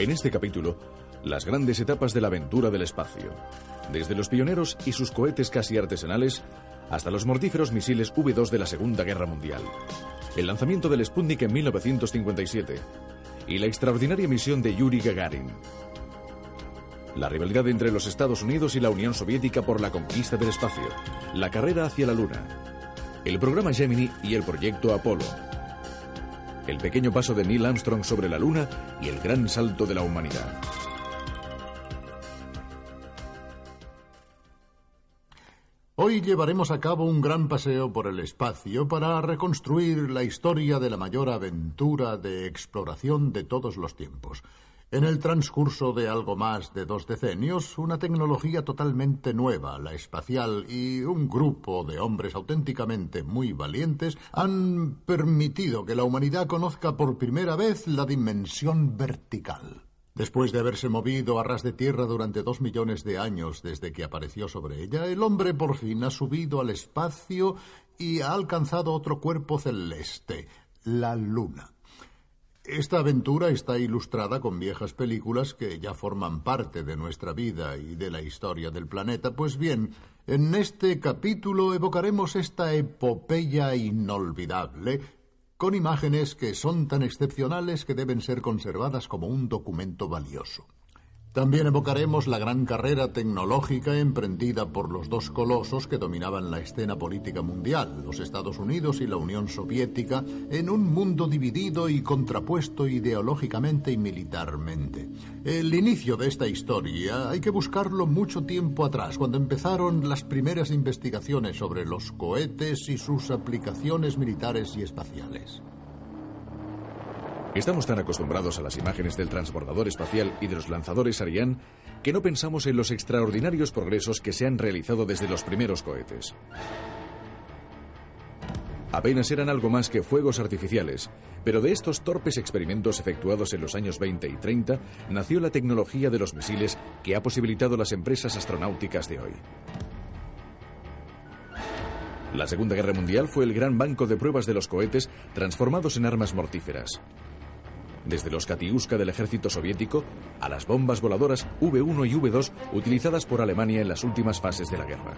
En este capítulo, las grandes etapas de la aventura del espacio. Desde los pioneros y sus cohetes casi artesanales hasta los mortíferos misiles V2 de la Segunda Guerra Mundial. El lanzamiento del Sputnik en 1957 y la extraordinaria misión de Yuri Gagarin. La rivalidad entre los Estados Unidos y la Unión Soviética por la conquista del espacio. La carrera hacia la Luna. El programa Gemini y el proyecto Apolo el pequeño paso de Neil Armstrong sobre la Luna y el gran salto de la humanidad. Hoy llevaremos a cabo un gran paseo por el espacio para reconstruir la historia de la mayor aventura de exploración de todos los tiempos. En el transcurso de algo más de dos decenios, una tecnología totalmente nueva, la espacial, y un grupo de hombres auténticamente muy valientes han permitido que la humanidad conozca por primera vez la dimensión vertical. Después de haberse movido a ras de tierra durante dos millones de años desde que apareció sobre ella, el hombre por fin ha subido al espacio y ha alcanzado otro cuerpo celeste, la Luna. Esta aventura está ilustrada con viejas películas que ya forman parte de nuestra vida y de la historia del planeta. Pues bien, en este capítulo evocaremos esta epopeya inolvidable con imágenes que son tan excepcionales que deben ser conservadas como un documento valioso. También evocaremos la gran carrera tecnológica emprendida por los dos colosos que dominaban la escena política mundial, los Estados Unidos y la Unión Soviética, en un mundo dividido y contrapuesto ideológicamente y militarmente. El inicio de esta historia hay que buscarlo mucho tiempo atrás, cuando empezaron las primeras investigaciones sobre los cohetes y sus aplicaciones militares y espaciales. Estamos tan acostumbrados a las imágenes del transbordador espacial y de los lanzadores Ariane que no pensamos en los extraordinarios progresos que se han realizado desde los primeros cohetes. Apenas eran algo más que fuegos artificiales, pero de estos torpes experimentos efectuados en los años 20 y 30 nació la tecnología de los misiles que ha posibilitado las empresas astronáuticas de hoy. La Segunda Guerra Mundial fue el gran banco de pruebas de los cohetes transformados en armas mortíferas desde los Katiuska del ejército soviético a las bombas voladoras V1 y V2 utilizadas por Alemania en las últimas fases de la guerra.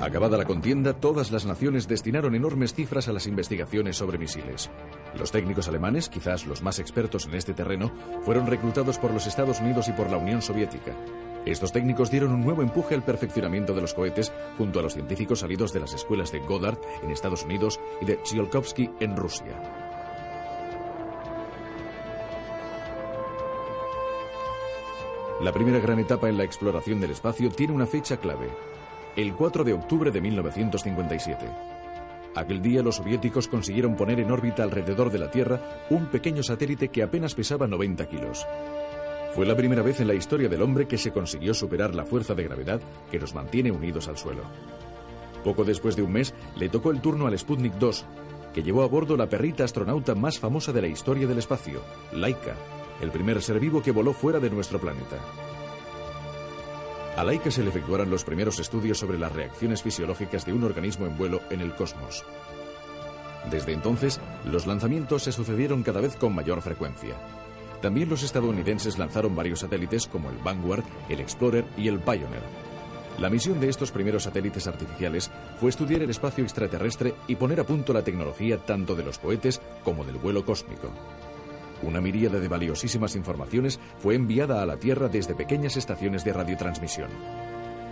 Acabada la contienda, todas las naciones destinaron enormes cifras a las investigaciones sobre misiles. Los técnicos alemanes, quizás los más expertos en este terreno, fueron reclutados por los Estados Unidos y por la Unión Soviética. Estos técnicos dieron un nuevo empuje al perfeccionamiento de los cohetes junto a los científicos salidos de las escuelas de Goddard en Estados Unidos y de Tsiolkovsky en Rusia. La primera gran etapa en la exploración del espacio tiene una fecha clave, el 4 de octubre de 1957. Aquel día los soviéticos consiguieron poner en órbita alrededor de la Tierra un pequeño satélite que apenas pesaba 90 kilos. Fue la primera vez en la historia del hombre que se consiguió superar la fuerza de gravedad que nos mantiene unidos al suelo. Poco después de un mes, le tocó el turno al Sputnik 2, que llevó a bordo la perrita astronauta más famosa de la historia del espacio, Laika, el primer ser vivo que voló fuera de nuestro planeta. A Laika se le efectuaron los primeros estudios sobre las reacciones fisiológicas de un organismo en vuelo en el cosmos. Desde entonces, los lanzamientos se sucedieron cada vez con mayor frecuencia. También los estadounidenses lanzaron varios satélites como el Vanguard, el Explorer y el Pioneer. La misión de estos primeros satélites artificiales fue estudiar el espacio extraterrestre y poner a punto la tecnología tanto de los cohetes como del vuelo cósmico. Una miríada de valiosísimas informaciones fue enviada a la Tierra desde pequeñas estaciones de radiotransmisión.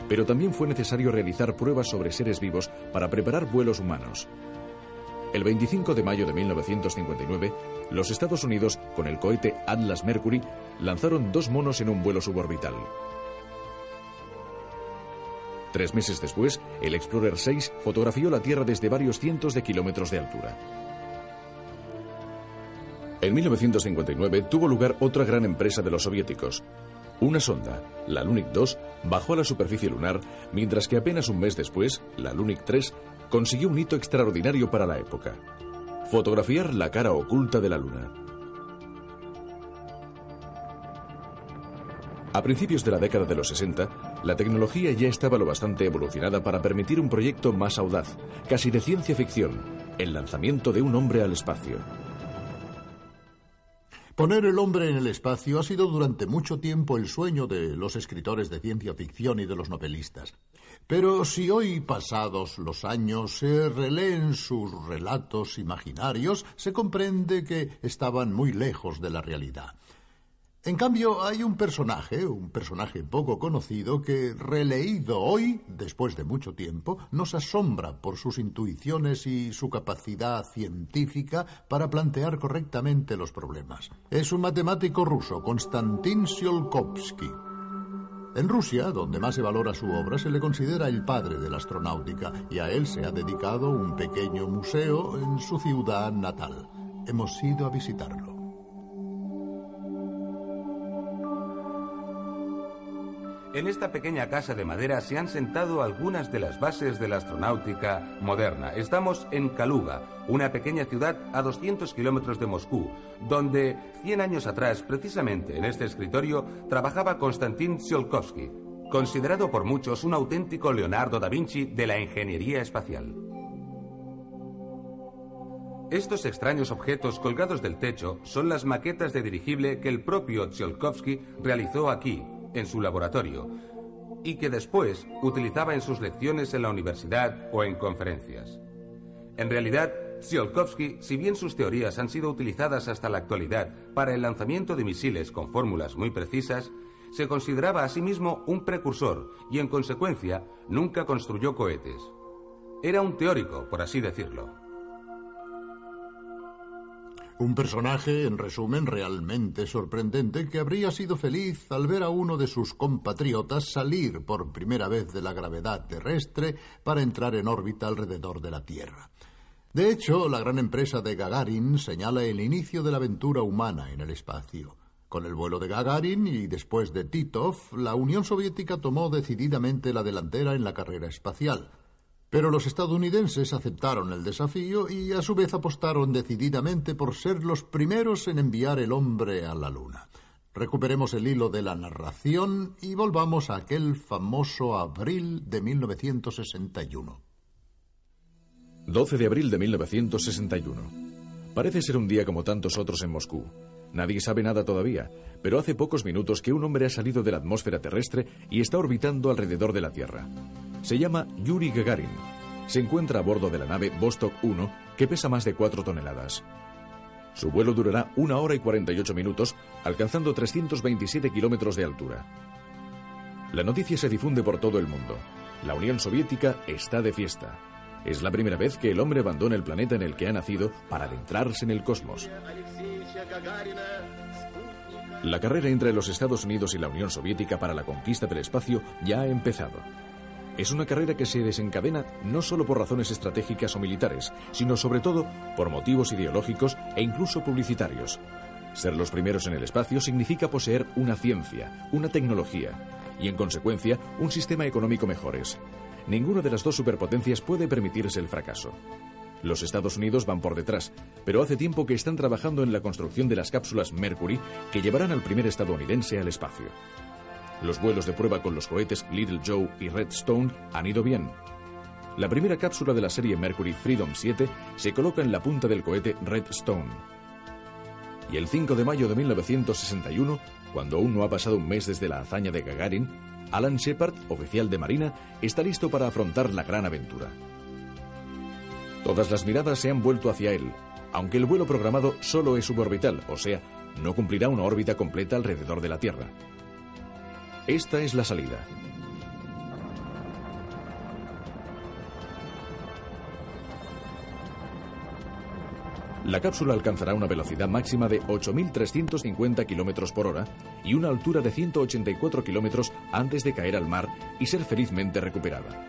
Pero también fue necesario realizar pruebas sobre seres vivos para preparar vuelos humanos. El 25 de mayo de 1959, los Estados Unidos, con el cohete Atlas Mercury, lanzaron dos monos en un vuelo suborbital. Tres meses después, el Explorer 6 fotografió la Tierra desde varios cientos de kilómetros de altura. En 1959 tuvo lugar otra gran empresa de los soviéticos. Una sonda, la Lunik 2, bajó a la superficie lunar, mientras que apenas un mes después, la Lunik 3 consiguió un hito extraordinario para la época. Fotografiar la cara oculta de la Luna. A principios de la década de los 60, la tecnología ya estaba lo bastante evolucionada para permitir un proyecto más audaz, casi de ciencia ficción, el lanzamiento de un hombre al espacio. Poner el hombre en el espacio ha sido durante mucho tiempo el sueño de los escritores de ciencia ficción y de los novelistas. Pero si hoy, pasados los años, se releen sus relatos imaginarios, se comprende que estaban muy lejos de la realidad. En cambio, hay un personaje, un personaje poco conocido, que, releído hoy, después de mucho tiempo, nos asombra por sus intuiciones y su capacidad científica para plantear correctamente los problemas. Es un matemático ruso, Konstantin Tsiolkovsky. En Rusia, donde más se valora su obra, se le considera el padre de la astronáutica y a él se ha dedicado un pequeño museo en su ciudad natal. Hemos ido a visitarlo. En esta pequeña casa de madera se han sentado algunas de las bases de la astronáutica moderna. Estamos en Kaluga, una pequeña ciudad a 200 kilómetros de Moscú, donde 100 años atrás, precisamente en este escritorio, trabajaba Konstantin Tsiolkovsky, considerado por muchos un auténtico Leonardo da Vinci de la ingeniería espacial. Estos extraños objetos colgados del techo son las maquetas de dirigible que el propio Tsiolkovsky realizó aquí, en su laboratorio y que después utilizaba en sus lecciones en la universidad o en conferencias. En realidad, Tsiolkovsky, si bien sus teorías han sido utilizadas hasta la actualidad para el lanzamiento de misiles con fórmulas muy precisas, se consideraba a sí mismo un precursor y, en consecuencia, nunca construyó cohetes. Era un teórico, por así decirlo. Un personaje, en resumen, realmente sorprendente, que habría sido feliz al ver a uno de sus compatriotas salir por primera vez de la gravedad terrestre para entrar en órbita alrededor de la Tierra. De hecho, la gran empresa de Gagarin señala el inicio de la aventura humana en el espacio. Con el vuelo de Gagarin y después de Titov, la Unión Soviética tomó decididamente la delantera en la carrera espacial. Pero los estadounidenses aceptaron el desafío y a su vez apostaron decididamente por ser los primeros en enviar el hombre a la Luna. Recuperemos el hilo de la narración y volvamos a aquel famoso abril de 1961. 12 de abril de 1961. Parece ser un día como tantos otros en Moscú. Nadie sabe nada todavía, pero hace pocos minutos que un hombre ha salido de la atmósfera terrestre y está orbitando alrededor de la Tierra. Se llama Yuri Gagarin. Se encuentra a bordo de la nave Vostok 1, que pesa más de 4 toneladas. Su vuelo durará una hora y 48 minutos, alcanzando 327 kilómetros de altura. La noticia se difunde por todo el mundo. La Unión Soviética está de fiesta. Es la primera vez que el hombre abandona el planeta en el que ha nacido para adentrarse en el cosmos. La carrera entre los Estados Unidos y la Unión Soviética para la conquista del espacio ya ha empezado. Es una carrera que se desencadena no solo por razones estratégicas o militares, sino sobre todo por motivos ideológicos e incluso publicitarios. Ser los primeros en el espacio significa poseer una ciencia, una tecnología y, en consecuencia, un sistema económico mejores. Ninguna de las dos superpotencias puede permitirse el fracaso. Los Estados Unidos van por detrás, pero hace tiempo que están trabajando en la construcción de las cápsulas Mercury que llevarán al primer estadounidense al espacio. Los vuelos de prueba con los cohetes Little Joe y Redstone han ido bien. La primera cápsula de la serie Mercury Freedom 7 se coloca en la punta del cohete Redstone. Y el 5 de mayo de 1961, cuando aún no ha pasado un mes desde la hazaña de Gagarin, Alan Shepard, oficial de Marina, está listo para afrontar la gran aventura. Todas las miradas se han vuelto hacia él, aunque el vuelo programado solo es suborbital, o sea, no cumplirá una órbita completa alrededor de la Tierra. Esta es la salida. La cápsula alcanzará una velocidad máxima de 8.350 km por hora y una altura de 184 km antes de caer al mar y ser felizmente recuperada.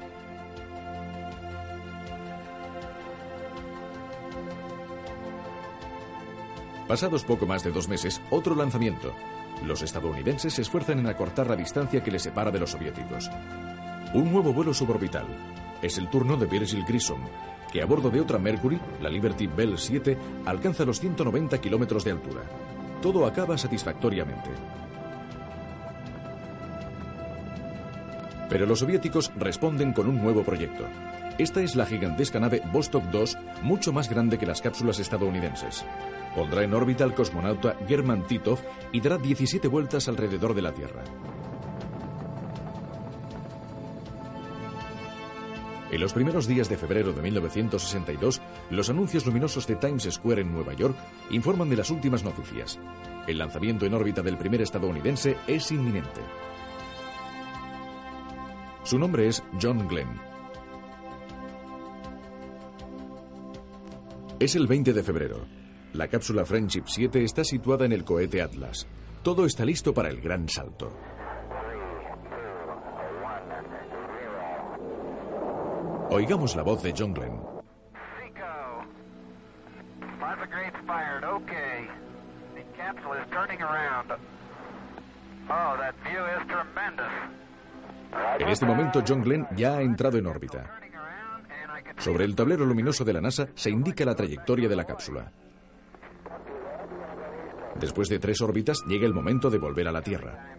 Pasados poco más de dos meses, otro lanzamiento. Los estadounidenses se esfuerzan en acortar la distancia que les separa de los soviéticos. Un nuevo vuelo suborbital. Es el turno de Virgil Grissom, que a bordo de otra Mercury, la Liberty Bell 7, alcanza los 190 kilómetros de altura. Todo acaba satisfactoriamente. Pero los soviéticos responden con un nuevo proyecto. Esta es la gigantesca nave Vostok 2, mucho más grande que las cápsulas estadounidenses. Pondrá en órbita al cosmonauta German Titov y dará 17 vueltas alrededor de la Tierra. En los primeros días de febrero de 1962, los anuncios luminosos de Times Square en Nueva York informan de las últimas noticias. El lanzamiento en órbita del primer estadounidense es inminente. Su nombre es John Glenn. Es el 20 de febrero. La cápsula Friendship 7 está situada en el cohete Atlas. Todo está listo para el gran salto. Oigamos la voz de John Glenn. En este momento, John Glenn ya ha entrado en órbita. Sobre el tablero luminoso de la NASA se indica la trayectoria de la cápsula. Después de tres órbitas llega el momento de volver a la Tierra.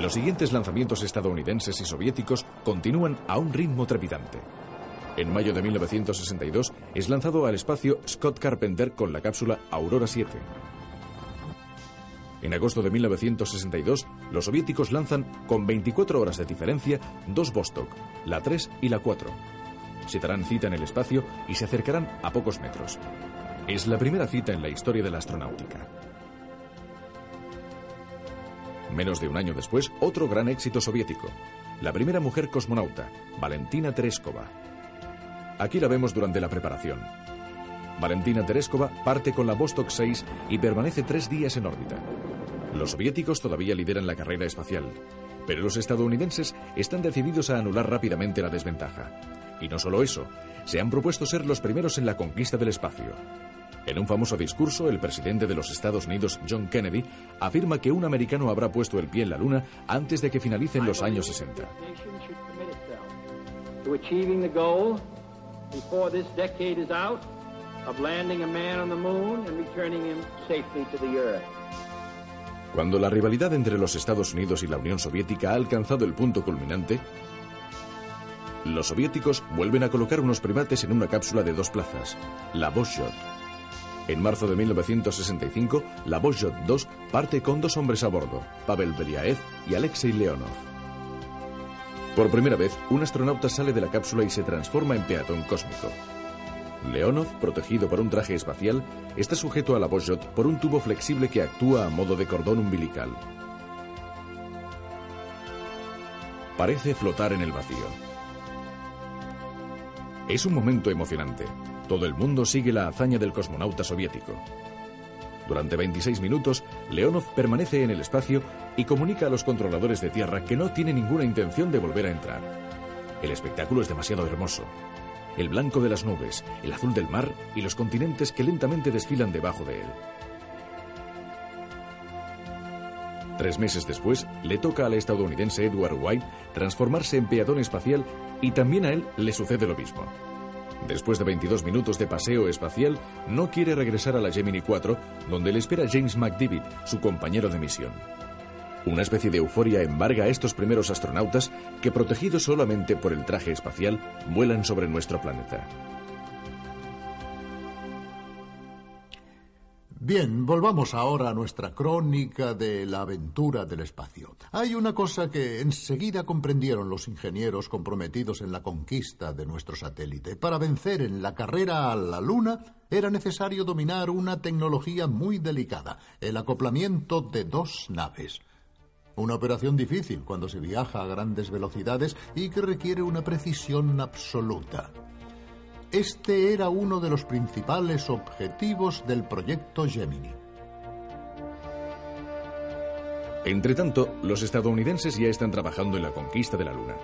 Los siguientes lanzamientos estadounidenses y soviéticos continúan a un ritmo trepidante. En mayo de 1962 es lanzado al espacio Scott Carpenter con la cápsula Aurora 7. En agosto de 1962, los soviéticos lanzan, con 24 horas de diferencia, dos Vostok, la 3 y la 4. Se darán cita en el espacio y se acercarán a pocos metros. Es la primera cita en la historia de la astronáutica. Menos de un año después, otro gran éxito soviético. La primera mujer cosmonauta, Valentina Tereskova. Aquí la vemos durante la preparación. Valentina Tereskova parte con la Vostok 6 y permanece tres días en órbita. Los soviéticos todavía lideran la carrera espacial, pero los estadounidenses están decididos a anular rápidamente la desventaja. Y no solo eso, se han propuesto ser los primeros en la conquista del espacio. En un famoso discurso, el presidente de los Estados Unidos, John Kennedy, afirma que un americano habrá puesto el pie en la Luna antes de que finalicen los años 60. Cuando la rivalidad entre los Estados Unidos y la Unión Soviética ha alcanzado el punto culminante, los soviéticos vuelven a colocar unos primates en una cápsula de dos plazas, la Voskhod. En marzo de 1965, la Voskhod 2 parte con dos hombres a bordo, Pavel Beliaev y Alexei Leonov. Por primera vez, un astronauta sale de la cápsula y se transforma en peatón cósmico. Leonov, protegido por un traje espacial, está sujeto a la Voskhod por un tubo flexible que actúa a modo de cordón umbilical. Parece flotar en el vacío. Es un momento emocionante. Todo el mundo sigue la hazaña del cosmonauta soviético. Durante 26 minutos, Leonov permanece en el espacio y comunica a los controladores de tierra que no tiene ninguna intención de volver a entrar. El espectáculo es demasiado hermoso. El blanco de las nubes, el azul del mar y los continentes que lentamente desfilan debajo de él. Tres meses después, le toca al estadounidense Edward White transformarse en peatón espacial y también a él le sucede lo mismo. Después de 22 minutos de paseo espacial, no quiere regresar a la Gemini 4, donde le espera James McDivitt, su compañero de misión. Una especie de euforia embarga a estos primeros astronautas que, protegidos solamente por el traje espacial, vuelan sobre nuestro planeta. Bien, volvamos ahora a nuestra crónica de la aventura del espacio. Hay una cosa que enseguida comprendieron los ingenieros comprometidos en la conquista de nuestro satélite. Para vencer en la carrera a la Luna era necesario dominar una tecnología muy delicada, el acoplamiento de dos naves. Una operación difícil cuando se viaja a grandes velocidades y que requiere una precisión absoluta. Este era uno de los principales objetivos del proyecto Gemini. Entre tanto, los estadounidenses ya están trabajando en la conquista de la Luna.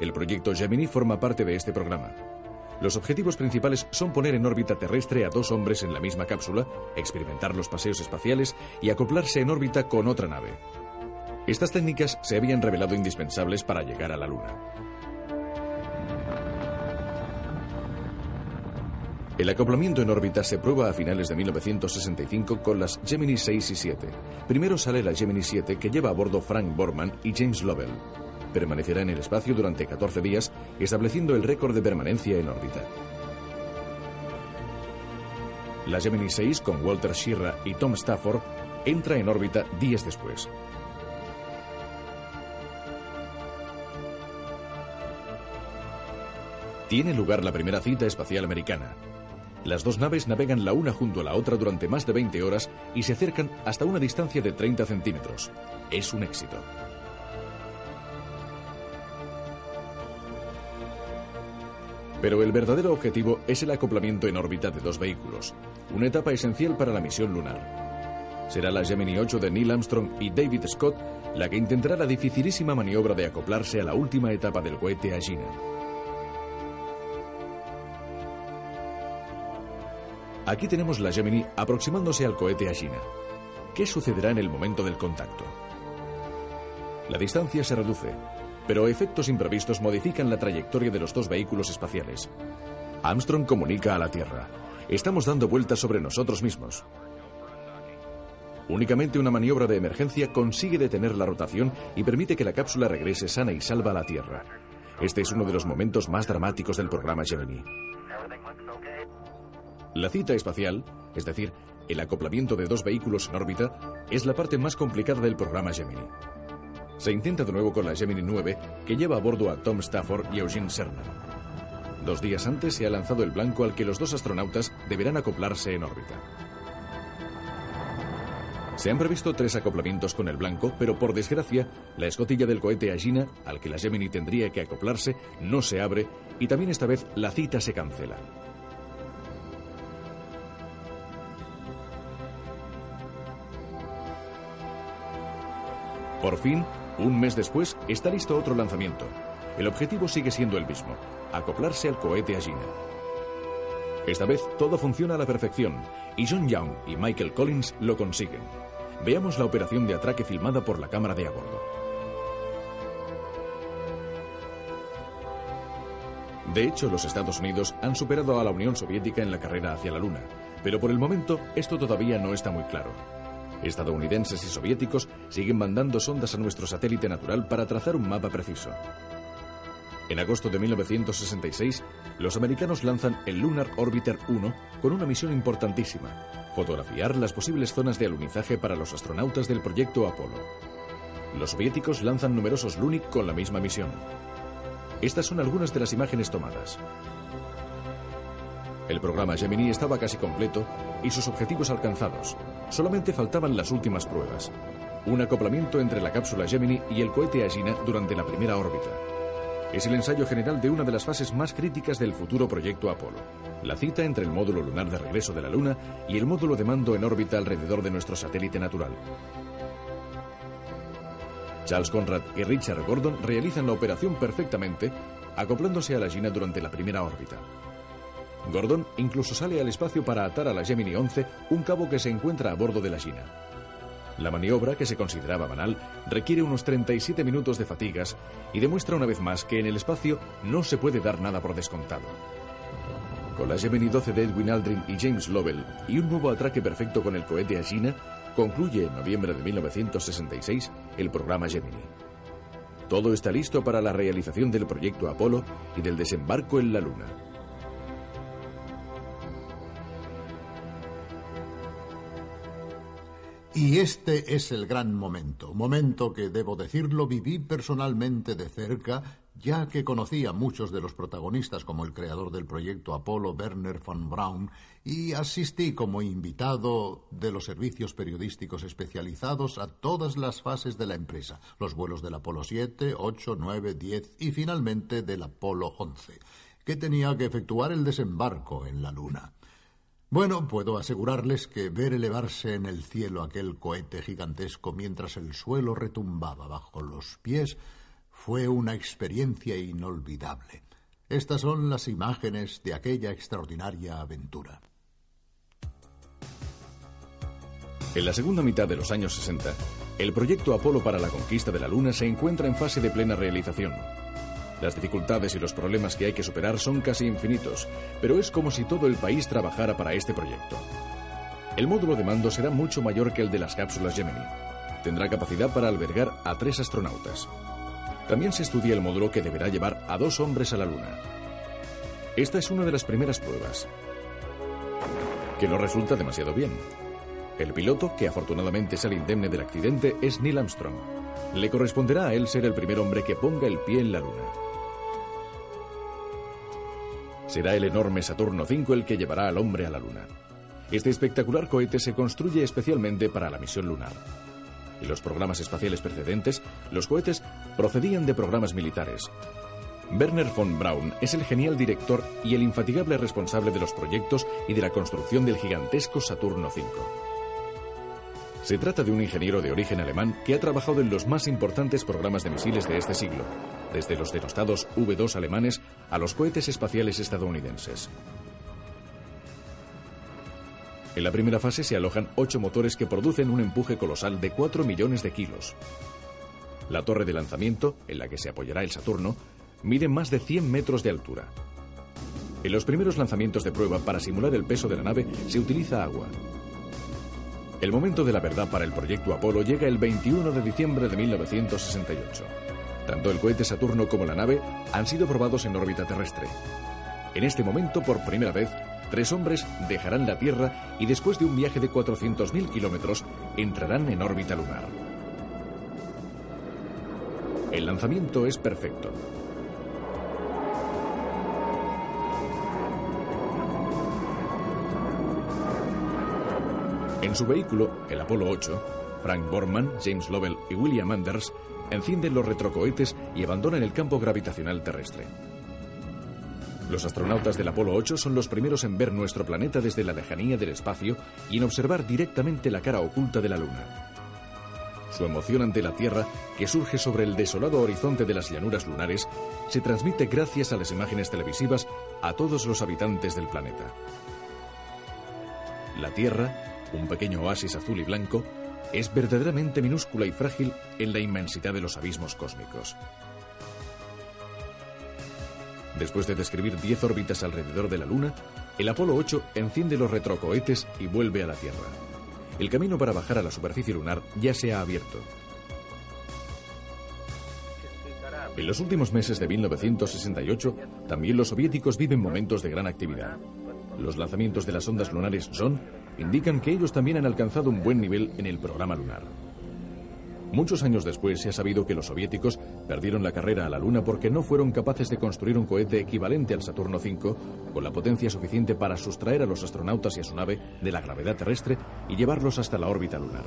El proyecto Gemini forma parte de este programa. Los objetivos principales son poner en órbita terrestre a dos hombres en la misma cápsula, experimentar los paseos espaciales y acoplarse en órbita con otra nave. Estas técnicas se habían revelado indispensables para llegar a la Luna. El acoplamiento en órbita se prueba a finales de 1965 con las Gemini 6 y 7. Primero sale la Gemini 7 que lleva a bordo Frank Borman y James Lovell. Permanecerá en el espacio durante 14 días, estableciendo el récord de permanencia en órbita. La Gemini 6 con Walter Schirra y Tom Stafford entra en órbita días después. Tiene lugar la primera cita espacial americana, las dos naves navegan la una junto a la otra durante más de 20 horas y se acercan hasta una distancia de 30 centímetros. Es un éxito. Pero el verdadero objetivo es el acoplamiento en órbita de dos vehículos, una etapa esencial para la misión lunar. Será la Gemini 8 de Neil Armstrong y David Scott la que intentará la dificilísima maniobra de acoplarse a la última etapa del cohete Agena. Aquí tenemos la Gemini aproximándose al cohete Agena. ¿Qué sucederá en el momento del contacto? La distancia se reduce, pero efectos imprevistos modifican la trayectoria de los dos vehículos espaciales. Armstrong comunica a la Tierra. Estamos dando vueltas sobre nosotros mismos. Únicamente una maniobra de emergencia consigue detener la rotación y permite que la cápsula regrese sana y salva a la Tierra. Este es uno de los momentos más dramáticos del programa Gemini. La cita espacial, es decir, el acoplamiento de dos vehículos en órbita, es la parte más complicada del programa Gemini. Se intenta de nuevo con la Gemini 9, que lleva a bordo a Tom Stafford y Eugene Cernan. Dos días antes se ha lanzado el blanco al que los dos astronautas deberán acoplarse en órbita. Se han previsto tres acoplamientos con el blanco, pero por desgracia, la escotilla del cohete Agena, al que la Gemini tendría que acoplarse, no se abre y también esta vez la cita se cancela. Por fin, un mes después, está listo otro lanzamiento. El objetivo sigue siendo el mismo, acoplarse al cohete Agena. Esta vez todo funciona a la perfección y John Young y Michael Collins lo consiguen. Veamos la operación de atraque filmada por la cámara de a bordo. De hecho, los Estados Unidos han superado a la Unión Soviética en la carrera hacia la Luna, pero por el momento esto todavía no está muy claro. Estadounidenses y soviéticos siguen mandando sondas a nuestro satélite natural para trazar un mapa preciso. En agosto de 1966, los americanos lanzan el Lunar Orbiter 1 con una misión importantísima, fotografiar las posibles zonas de alunizaje para los astronautas del proyecto Apolo. Los soviéticos lanzan numerosos Lunik con la misma misión. Estas son algunas de las imágenes tomadas. El programa Gemini estaba casi completo y sus objetivos alcanzados. Solamente faltaban las últimas pruebas. Un acoplamiento entre la cápsula Gemini y el cohete Agena durante la primera órbita. Es el ensayo general de una de las fases más críticas del futuro proyecto Apolo. La cita entre el módulo lunar de regreso de la Luna y el módulo de mando en órbita alrededor de nuestro satélite natural. Charles Conrad y Richard Gordon realizan la operación perfectamente, acoplándose a la Gina durante la primera órbita. Gordon incluso sale al espacio para atar a la Gemini 11 un cabo que se encuentra a bordo de la China. La maniobra, que se consideraba banal, requiere unos 37 minutos de fatigas y demuestra una vez más que en el espacio no se puede dar nada por descontado. Con la Gemini 12 de Edwin Aldrin y James Lovell y un nuevo atraque perfecto con el cohete Agena, concluye en noviembre de 1966 el programa Gemini. Todo está listo para la realización del proyecto Apolo y del desembarco en la Luna. Y este es el gran momento, momento que, debo decirlo, viví personalmente de cerca, ya que conocí a muchos de los protagonistas como el creador del proyecto Apolo, Werner von Braun, y asistí como invitado de los servicios periodísticos especializados a todas las fases de la empresa, los vuelos del Apolo 7, 8, 9, 10 y finalmente del Apolo 11, que tenía que efectuar el desembarco en la Luna. Bueno, puedo asegurarles que ver elevarse en el cielo aquel cohete gigantesco mientras el suelo retumbaba bajo los pies fue una experiencia inolvidable. Estas son las imágenes de aquella extraordinaria aventura. En la segunda mitad de los años 60, el proyecto Apolo para la conquista de la Luna se encuentra en fase de plena realización. Las dificultades y los problemas que hay que superar son casi infinitos, pero es como si todo el país trabajara para este proyecto. El módulo de mando será mucho mayor que el de las cápsulas Gemini. Tendrá capacidad para albergar a tres astronautas. También se estudia el módulo que deberá llevar a dos hombres a la Luna. Esta es una de las primeras pruebas, que no resulta demasiado bien. El piloto, que afortunadamente sale indemne del accidente, es Neil Armstrong. Le corresponderá a él ser el primer hombre que ponga el pie en la Luna. Será el enorme Saturno V el que llevará al hombre a la Luna. Este espectacular cohete se construye especialmente para la misión lunar. En los programas espaciales precedentes, los cohetes procedían de programas militares. Werner von Braun es el genial director y el infatigable responsable de los proyectos y de la construcción del gigantesco Saturno V. Se trata de un ingeniero de origen alemán que ha trabajado en los más importantes programas de misiles de este siglo, desde los denostados V-2 alemanes a los cohetes espaciales estadounidenses. En la primera fase se alojan ocho motores que producen un empuje colosal de 4 millones de kilos. La torre de lanzamiento, en la que se apoyará el Saturno, mide más de 100 metros de altura. En los primeros lanzamientos de prueba para simular el peso de la nave se utiliza agua. El momento de la verdad para el proyecto Apolo llega el 21 de diciembre de 1968. Tanto el cohete Saturno como la nave han sido probados en órbita terrestre. En este momento, por primera vez, tres hombres dejarán la Tierra y después de un viaje de 400.000 kilómetros entrarán en órbita lunar. El lanzamiento es perfecto. En su vehículo, el Apolo 8, Frank Borman, James Lovell y William Anders encienden los retrocohetes y abandonan el campo gravitacional terrestre. Los astronautas del Apolo 8 son los primeros en ver nuestro planeta desde la lejanía del espacio y en observar directamente la cara oculta de la Luna. Su emoción ante la Tierra, que surge sobre el desolado horizonte de las llanuras lunares, se transmite gracias a las imágenes televisivas a todos los habitantes del planeta. La Tierra, un pequeño oasis azul y blanco, es verdaderamente minúscula y frágil en la inmensidad de los abismos cósmicos. Después de describir 10 órbitas alrededor de la Luna, el Apolo 8 enciende los retrocohetes y vuelve a la Tierra. El camino para bajar a la superficie lunar ya se ha abierto. En los últimos meses de 1968, también los soviéticos viven momentos de gran actividad. Los lanzamientos de las ondas lunares SON indican que ellos también han alcanzado un buen nivel en el programa lunar. Muchos años después se ha sabido que los soviéticos perdieron la carrera a la Luna porque no fueron capaces de construir un cohete equivalente al Saturno V con la potencia suficiente para sustraer a los astronautas y a su nave de la gravedad terrestre y llevarlos hasta la órbita lunar.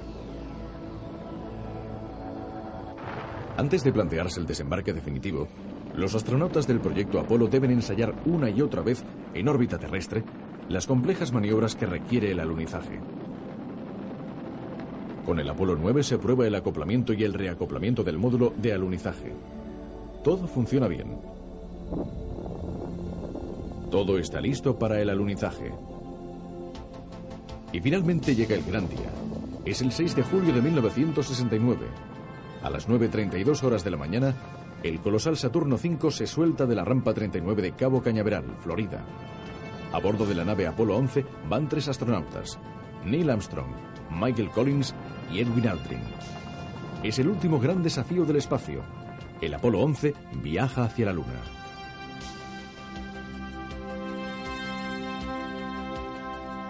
Antes de plantearse el desembarque definitivo, los astronautas del proyecto Apolo deben ensayar una y otra vez en órbita terrestre las complejas maniobras que requiere el alunizaje. Con el Apolo 9 se prueba el acoplamiento y el reacoplamiento del módulo de alunizaje. Todo funciona bien. Todo está listo para el alunizaje. Y finalmente llega el gran día. Es el 6 de julio de 1969. A las 9.32 horas de la mañana, el colosal Saturno V se suelta de la rampa 39 de Cabo Cañaveral, Florida. A bordo de la nave Apolo 11 van tres astronautas, Neil Armstrong, Michael Collins y Edwin Aldrin. Es el último gran desafío del espacio. El Apolo 11 viaja hacia la Luna.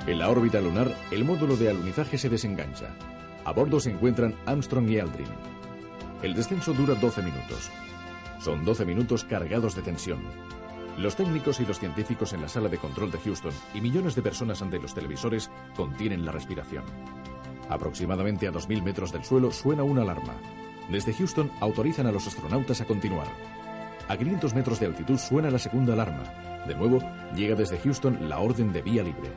En la órbita lunar, el módulo de alunizaje se desengancha. A bordo se encuentran Armstrong y Aldrin. El descenso dura 12 minutos. Son 12 minutos cargados de tensión. Los técnicos y los científicos en la sala de control de Houston y millones de personas ante los televisores contienen la respiración. Aproximadamente a 2.000 metros del suelo suena una alarma. Desde Houston autorizan a los astronautas a continuar. A 500 metros de altitud suena la segunda alarma. De nuevo, llega desde Houston la orden de vía libre.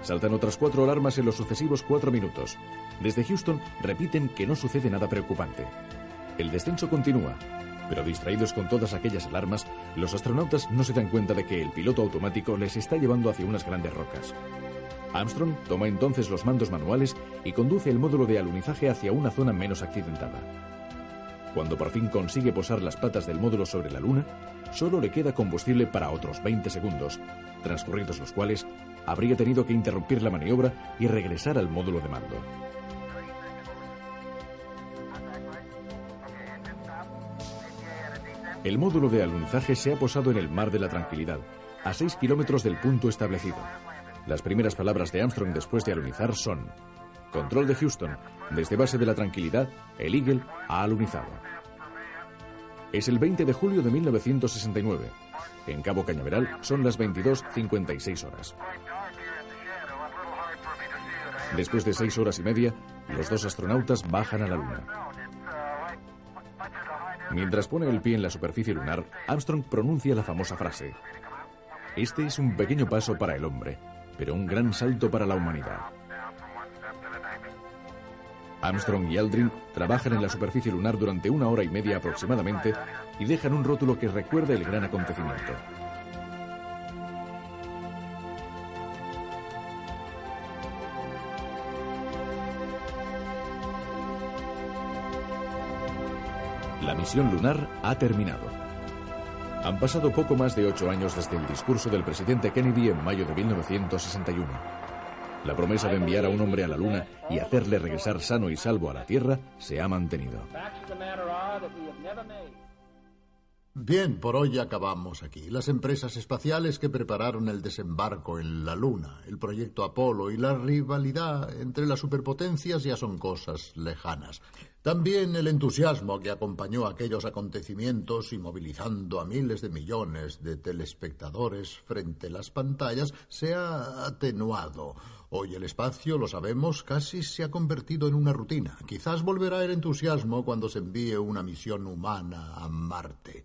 Saltan otras cuatro alarmas en los sucesivos cuatro minutos. Desde Houston repiten que no sucede nada preocupante. El descenso continúa, pero distraídos con todas aquellas alarmas, los astronautas no se dan cuenta de que el piloto automático les está llevando hacia unas grandes rocas. Armstrong toma entonces los mandos manuales y conduce el módulo de alunizaje hacia una zona menos accidentada. Cuando por fin consigue posar las patas del módulo sobre la Luna, solo le queda combustible para otros 20 segundos, transcurridos los cuales habría tenido que interrumpir la maniobra y regresar al módulo de mando. El módulo de alunizaje se ha posado en el Mar de la Tranquilidad, a 6 kilómetros del punto establecido. Las primeras palabras de Armstrong después de alunizar son: Control de Houston, desde base de la Tranquilidad, el Eagle ha alunizado. Es el 20 de julio de 1969. En Cabo Cañaveral son las 22.56 horas. Después de seis horas y media, los dos astronautas bajan a la Luna. Mientras pone el pie en la superficie lunar, Armstrong pronuncia la famosa frase. Este es un pequeño paso para el hombre, pero un gran salto para la humanidad. Armstrong y Aldrin trabajan en la superficie lunar durante una hora y media aproximadamente y dejan un rótulo que recuerda el gran acontecimiento. Misión lunar ha terminado. Han pasado poco más de ocho años desde el discurso del presidente Kennedy en mayo de 1961. La promesa de enviar a un hombre a la Luna y hacerle regresar sano y salvo a la Tierra se ha mantenido. Bien, por hoy acabamos aquí. Las empresas espaciales que prepararon el desembarco en la Luna, el proyecto Apolo y la rivalidad entre las superpotencias ya son cosas lejanas. También el entusiasmo que acompañó aquellos acontecimientos y movilizando a miles de millones de telespectadores frente a las pantallas se ha atenuado. Hoy el espacio, lo sabemos, casi se ha convertido en una rutina. Quizás volverá el entusiasmo cuando se envíe una misión humana a Marte.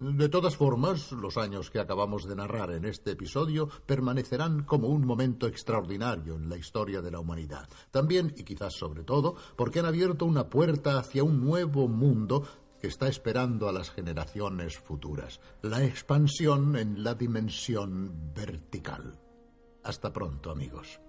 De todas formas, los años que acabamos de narrar en este episodio permanecerán como un momento extraordinario en la historia de la humanidad. También, y quizás sobre todo, porque han abierto una puerta hacia un nuevo mundo que está esperando a las generaciones futuras. La expansión en la dimensión vertical. Hasta pronto, amigos.